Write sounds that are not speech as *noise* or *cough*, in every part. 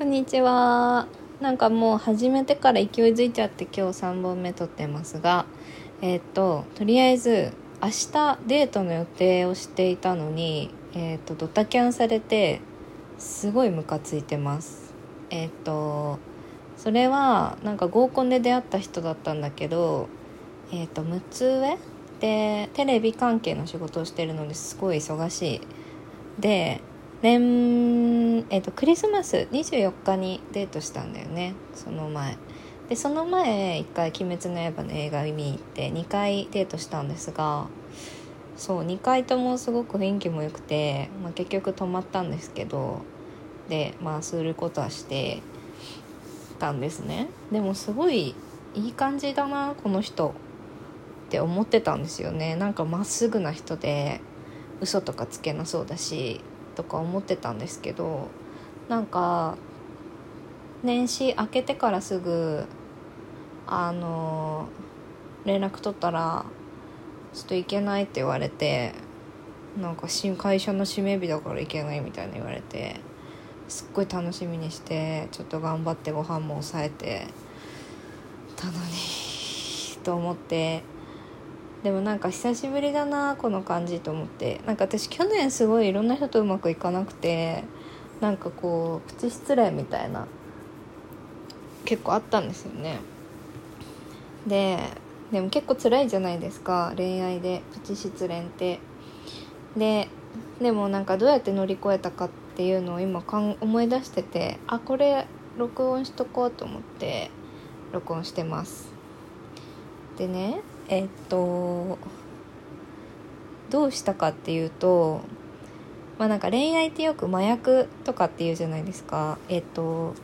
こんにちは。なんかもう始めてから勢いづいちゃって今日3本目撮ってますが、えーっと、とりあえず明日デートの予定をしていたのに、えーっと、ドタキャンされて、すごいムカついてます。えーっと、それはなんか合コンで出会った人だったんだけど、えっと、6つ上？でテレビ関係の仕事をしてるのですごい忙しい。で年、えっとクリスマス24日にデートしたんだよね。その前。でその前1回「鬼滅の刃」の映画見に行って2回デートしたんですがそう2回ともすごく雰囲気も良くて、まあ、結局泊まったんですけどでまあすることはしてたんですね。でもすごいいい感じだなこの人。って思ってたんですよね。なんかまっすぐな人で嘘とかつけなそうだしとか思ってたんですけどなんか年始明けてからすぐあの連絡取ったら「ちょっと行けない」って言われてなんか新会社の締め日だから行けないみたいな言われてすっごい楽しみにしてちょっと頑張ってご飯も抑えてたのにと思ってでもなんか久しぶりだなこの感じと思って。なんか私去年すごいいろんな人とうまくいかなくてなんかこうプチ失恋みたいな結構あったんですよね。ででも結構辛いじゃないですか恋愛でプチ失恋って。ででもなんかどうやって乗り越えたかっていうのを今かん思い出しててあこれ録音しとこうと思って録音してます。でねえっとどうしたかっていうとまあなんか恋愛ってよく麻薬とかっていうじゃないですか。えっと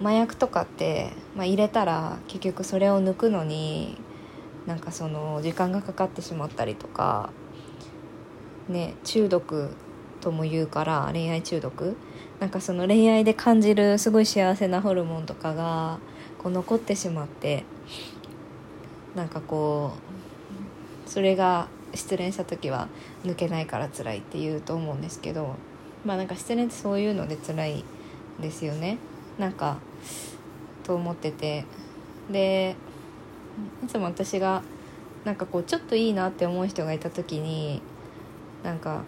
麻薬とかって、まあ、入れたら結局それを抜くのになんかその時間がかかってしまったりとかね中毒とも言うから恋愛中毒。なんかその恋愛で感じるすごい幸せなホルモンとかがこう残ってしまって。なんかこうそれが失恋した時は抜けないから辛いって言うと思うんですけどまあなんか失恋ってそういうので辛いですよね。なんかと思ってて。でいつも私がなんかこうちょっといいなって思う人がいた時になんか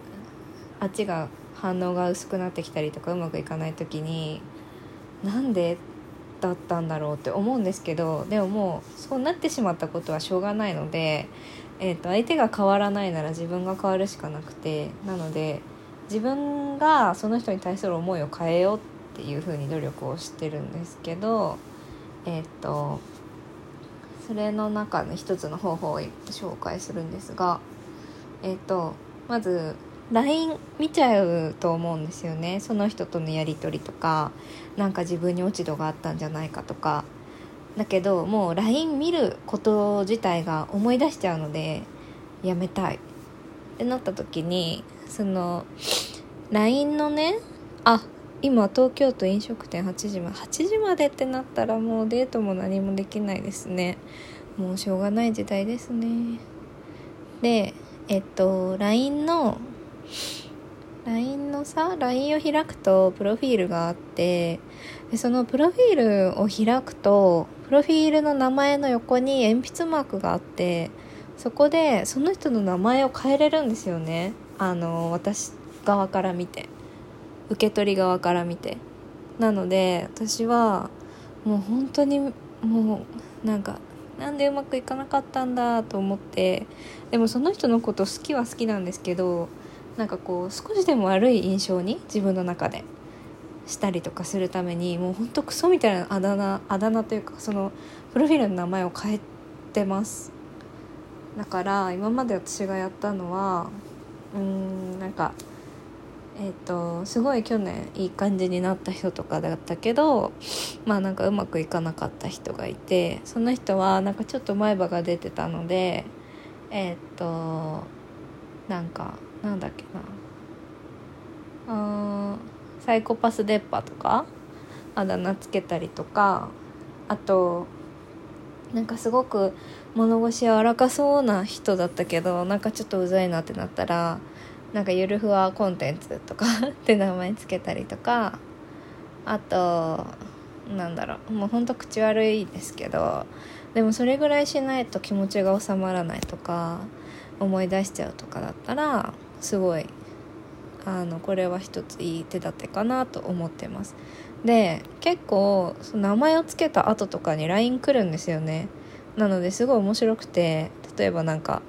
あっちが反応が薄くなってきたりとかうまくいかない時になんでだったんだろうって思うんですけどでももうそうなってしまったことはしょうがないので、えー、と相手が変わらないなら自分が変わるしかなくてなので自分がその人に対する思いを変えようっていうふうに努力をしてるんですけどえっ、とそれの中の一つの方法を紹介するんですがえっ、とまず LINE 見ちゃうと思うんですよね。その人とのやり取りとかなんか自分に落ち度があったんじゃないかとか。だけどもう LINE 見ること自体が思い出しちゃうのでやめたい。ってなった時にその LINE のねあ今東京都飲食店8時まで8時までってなったらもうデートも何もできないですね。もうしょうがない時代ですね。でえっと LINE の LINE のさ LINE を開くとプロフィールがあってでそのプロフィールを開くとプロフィールの名前の横に鉛筆マークがあってそこでその人の名前を変えれるんですよね。あの私側から見て。受け取り側から見て。なので私はもう本当にもうなんかなんでうまくいかなかったんだと思ってでもその人のこと好きは好きなんですけどなんかこう少しでも悪い印象に自分の中でしたりとかするためにもうほんとクソみたいなあだ名あだ名というかそのプロフィールの名前を変えてます。だから今まで私がやったのはうんなんかえっ、とすごい去年いい感じになった人とかだったけどまあなんかうまくいかなかった人がいてその人はなんかちょっと前歯が出てたのでえっ、となんかなんだっけな。うーんサイコパス出っ歯とかあだ名つけたりとかあとなんかすごく物腰柔らかそうな人だったけどなんかちょっとうざいなってなったらなんかゆるふわコンテンツとか *laughs* って名前つけたりとかあとなんだろうもうほんと口悪いですけどでもそれぐらいしないと気持ちが収まらないとか思い出しちゃうとかだったらすごいあのこれは一ついい手立てかなと思ってます。で結構その名前を付けた後とかに LINE 来るんですよね。なのですごい面白くて例えばなんか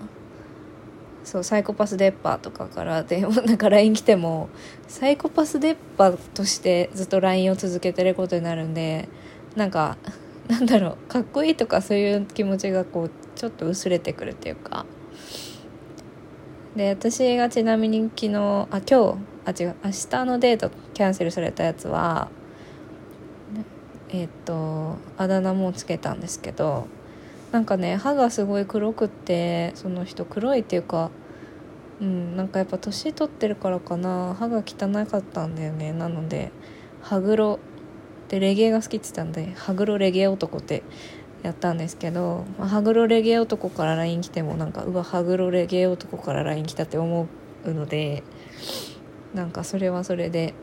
そうサイコパスデッパーとかから *laughs* でなんか LINE 来てもサイコパスデッパーとしてずっと LINE を続けてることになるんでなんかなんだろうかっこいいとかそういう気持ちがこうちょっと薄れてくるっていうか。で私がちなみに昨日あ今日あ違う明日のデートキャンセルされたやつはえっ、とあだ名もつけたんですけどなんかね歯がすごい黒くってその人黒いっていうかうんなんかやっぱ年取ってるからかな歯が汚かったんだよね。なので歯黒でレゲエが好きって言ったんで歯黒レゲエ男ってやったんですけど、まあ、歯黒レゲエ男から LINE 来てもなんかうわ歯黒レゲエ男から LINE 来たって思うのでなんかそれはそれで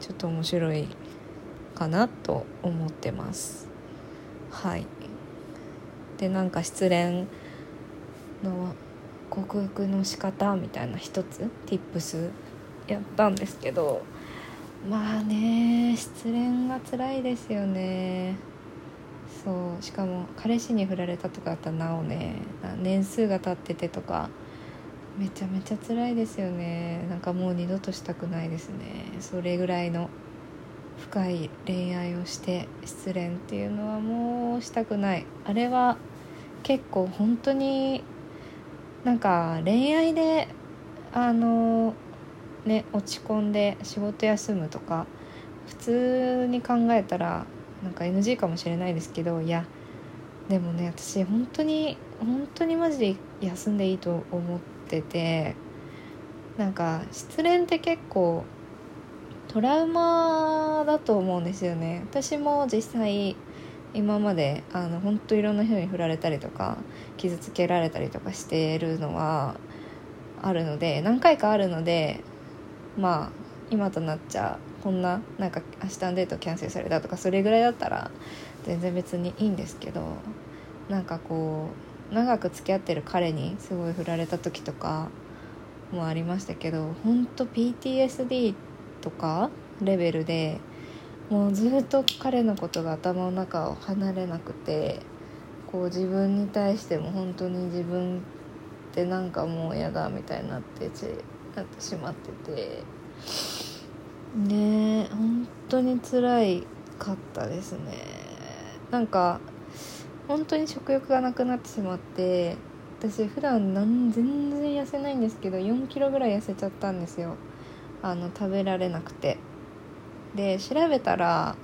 ちょっと面白いかなと思ってます。はい。でなんか失恋の克服の仕方みたいな一つ Tips やったんですけどまあね失恋が辛いですよね。そうしかも彼氏に振られたとかだったらなおね年数が経っててとかめちゃめちゃ辛いですよね。なんかもう二度としたくないですね。それぐらいの深い恋愛をして失恋っていうのはもうしたくない。あれは結構本当になんか恋愛であのね落ち込んで仕事休むとか普通に考えたらなんか NG かもしれないですけどいやでもね私本当に本当にマジで休んでいいと思っててなんか失恋って結構トラウマだと思うんですよね。私も実際今まであの本当いろんな人に振られたりとか傷つけられたりとかしてるのはあるので何回かあるのでまあ今となっちゃこんななんか明日のデートキャンセルされたとかそれぐらいだったら全然別にいいんですけどなんかこう長く付き合ってる彼にすごい振られた時とかもありましたけど本当 PTSD とかレベルでもうずっと彼のことが頭の中を離れなくてこう自分に対しても本当に自分ってなんかもう嫌だみたいになってなってしまってて。ねえ当に辛いかったですね。なんか本当に食欲がなくなってしまって私普段なん全然痩せないんですけど4キロぐらい痩せちゃったんですよ。あの食べられなくて。で調べたら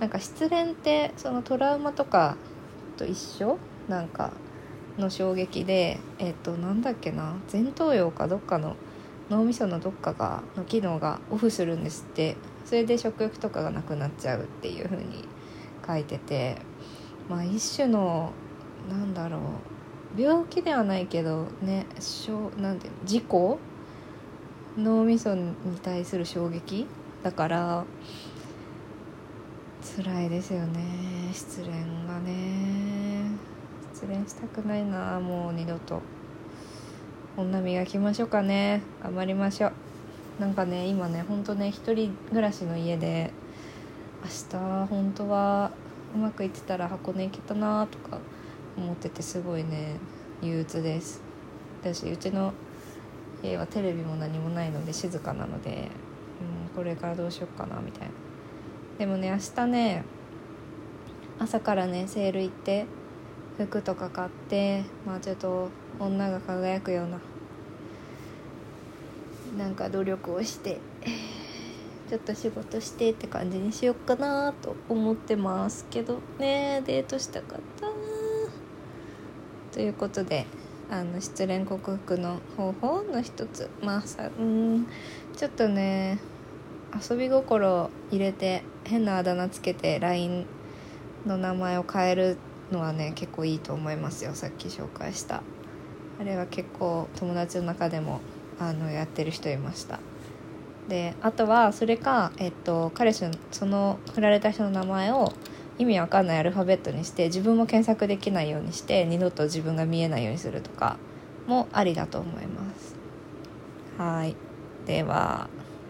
なんか失恋ってそのトラウマとかと一緒？なんかの衝撃でえっ、となんだっけな？前頭葉かどっかの脳みそのどっかがの機能がオフするんですって。それで食欲とかがなくなっちゃうっていう風に書いててまあ一種のなんだろう病気ではないけどねなんて事故脳みそに対する衝撃だから辛いですよね失恋がね。失恋したくないなもう二度と。女磨きましょうかね。頑張りましょう。なんかね今ねほんとね一人暮らしの家で明日本当はうまくいってたら箱根行けたなとか思っててすごいね憂鬱です。私うちの家はテレビも何もないので静かなのでうんこれからどうしよっかなみたいな。でもね明日ね朝からねセール行って服とか買ってまあちょっと女が輝くようななんか努力をして *laughs* ちょっと仕事してって感じにしよっかなと思ってますけどね。デートしたかった。ということであの失恋克服の方法の一つ。まあさうん。ちょっとね遊び心入れて変なあだ名つけて LINE の名前を変えるのはね結構いいと思いますよ。さっき紹介した。あれは結構友達の中でもあのやってる人いました。であとはそれか、えっと、彼氏のその振られた人の名前を意味わかんないアルファベットにして自分も検索できないようにして二度と自分が見えないようにするとかもありだと思います。はい。では